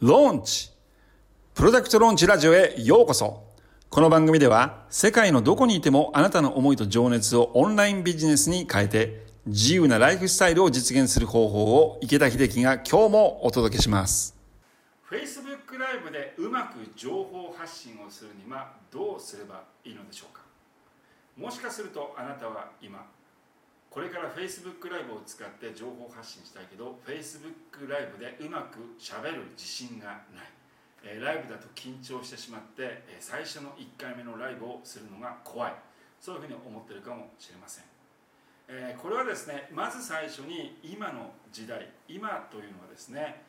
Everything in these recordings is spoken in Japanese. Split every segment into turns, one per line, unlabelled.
ローンチプロダクトローンチラジオへようこそ。この番組では世界のどこにいてもあなたの思いと情熱をオンラインビジネスに変えて自由なライフスタイルを実現する方法を池田秀樹が今日もお届けします。Facebook ライブでうまく情報発信をするにはどうすればいいのでしょうか。もしかするとあなたは今これから Facebook ライブを使って情報発信したいけど Facebook ライブでうまくしゃべる自信がない、えライブだと緊張してしまって、え最初の1回目のライブをするのが怖い。そういうふうに思ってるかもしれません、えこれはですねまず最初に今の時代今というのはですね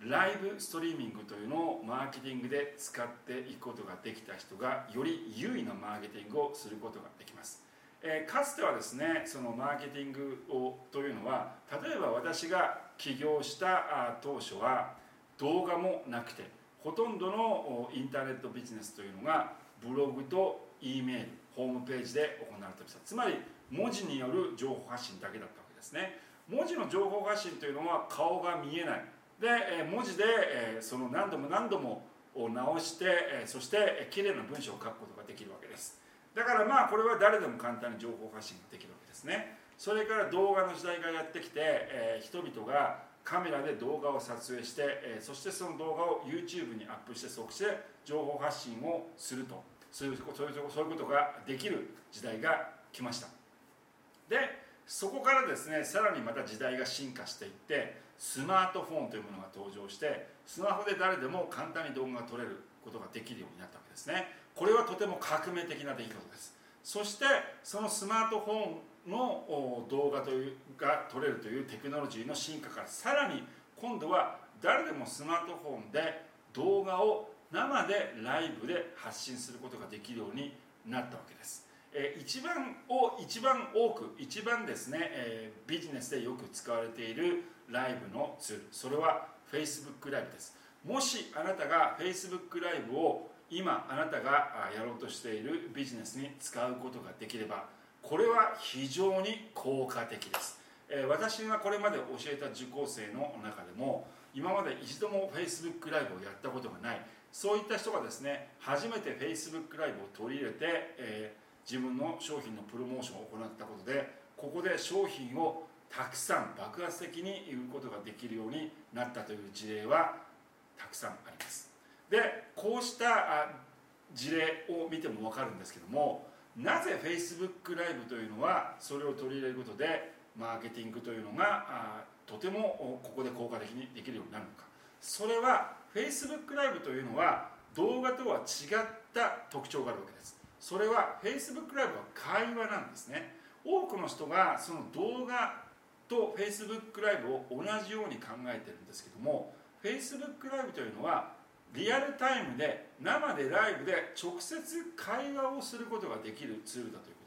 ライブストリーミングというのをマーケティングで使っていくことができた人がより優位なマーケティングをすることができます。えー、かつてはですねそのマーケティングをというのは例えば私が起業した当初は動画もなくてほとんどのインターネットビジネスというのがブログと E メールホームページで行われていました。つまり文字による情報発信だけだったわけですね。文字の情報発信というのは顔が見えない。で文字でその何度も何度も直してそしてきれいな文章を書くことができるわけです。だからまあこれは誰でも簡単に情報発信できるわけですね。それから動画の時代がやってきて、えー、人々がカメラで動画を撮影して、えー、そしてその動画を YouTube にアップしてそして情報発信をすると。そういうそういうそういうことができる時代が来ました。でそこからですねさらにまた時代が進化していってスマートフォンというものが登場してスマホで誰でも簡単に動画が撮れることができるようになったわけですね。これはとても革命的な出来事です。そしてそのスマートフォンの動画というが撮れるというテクノロジーの進化からさらに今度は誰でもスマートフォンで動画を生でライブで発信することができるようになったわけです、え一番を一番多く一番ですね、えビジネスでよく使われているライブのツール。それは Facebook ライブです。もしあなたが Facebook ライブを今あなたがやろうとしているビジネスに使うことができればこれは非常に効果的です。私がこれまで教えた受講生の中でも今まで一度も Facebook ライブをやったことがないそういった人がですね初めて Facebook ライブを取り入れて、えー、自分の商品のプロモーションを行ったことでここで商品をたくさん爆発的に売ることができるようになったという事例はたくさんあります。でこうした事例を見ても分かるんですけどもなぜ Facebook ライブというのはそれを取り入れることでマーケティングというのがとてもここで効果的にできるようになるのか。それは Facebook ライブというのは動画とは違った特徴があるわけです。それは Facebook ライブは会話なんですね。多くの人がその動画と Facebook ライブを同じように考えてるんですけども Facebook ライブというのはリアルタイムで生でライブで直接会話をすることができるツールだというこ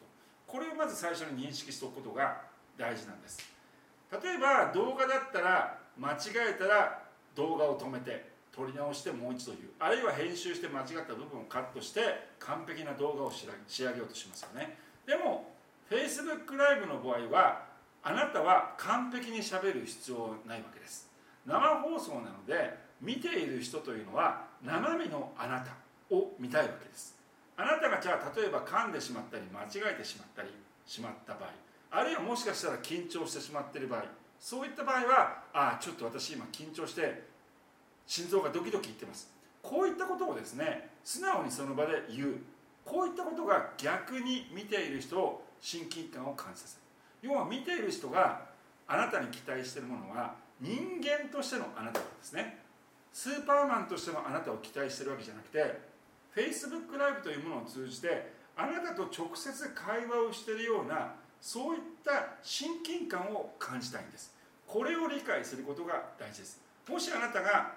と。これをまず最初に認識しておくことが大事なんです。例えば動画だったら間違えたら動画を止めて撮り直してもう一度言う。あるいは編集して間違った部分をカットして完璧な動画を仕上げようとしますよね。でも Facebook ライブの場合はあなたは完璧にしゃべる必要はないわけです。生放送なので見ている人というのは生身のあなたを見たいわけです。あなたがじゃあ例えば噛んでしまったり間違えてしまったりしまった場合あるいはもしかしたら緊張してしまっている場合そういった場合はああちょっと私今緊張して心臓がドキドキいってます。こういったことをですね素直にその場で言う。こういったことが逆に見ている人を親近感を感じさせる。要は見ている人があなたに期待しているものは人間としてのあなたなんですね。スーパーマンとしてのあなたを期待してるわけじゃなくて Facebook ライブというものを通じてあなたと直接会話をしているようなそういった親近感を感じたいんです。これを理解することが大事です。もしあなたが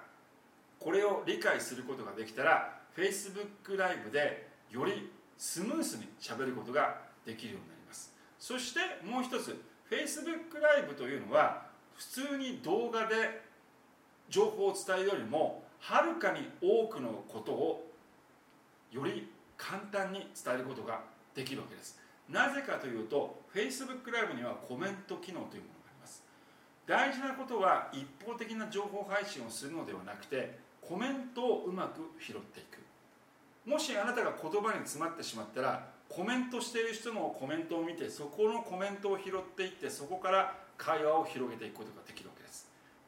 これを理解することができたら Facebook ライブでよりスムースにしゃべることができるようになります。そしてもう一つ Facebook ライブというのは普通に動画で情報を伝えるよりもはるかに多くのことをより簡単に伝えることができるわけです。なぜかというと Facebook ライブにはコメント機能というものがあります。大事なことは一方的な情報配信をするのではなくてコメントをうまく拾っていく。もしあなたが言葉に詰まってしまったらコメントしている人のコメントを見てそこのコメントを拾っていってそこから会話を広げていくことができるわけです。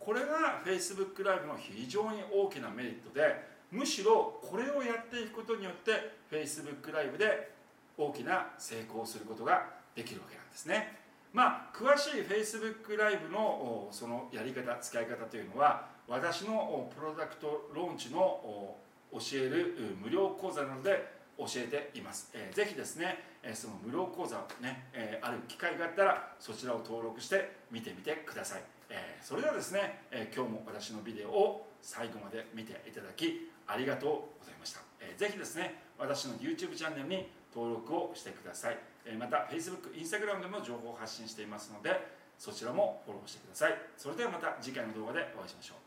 これが Facebook ライブの非常に大きなメリットでむしろこれをやっていくことによって Facebook ライブで大きな成功をすることができるわけなんですね。まあ詳しい Facebook ライブのそのやり方使い方というのは私のプロダクトローンチの教える無料講座などで教えています、えー、ぜひですね、えその無料講座ね、え、ある機会があったらそちらを登録して見てみてください、え、それではですね、え今日も私のビデオを最後まで見ていただきありがとうございました、えー、ぜひですね私の YouTube チャンネルに登録をしてください、えまた Facebook、Instagram でも情報を発信していますのでそちらもフォローしてください。それではまた次回の動画でお会いしましょう。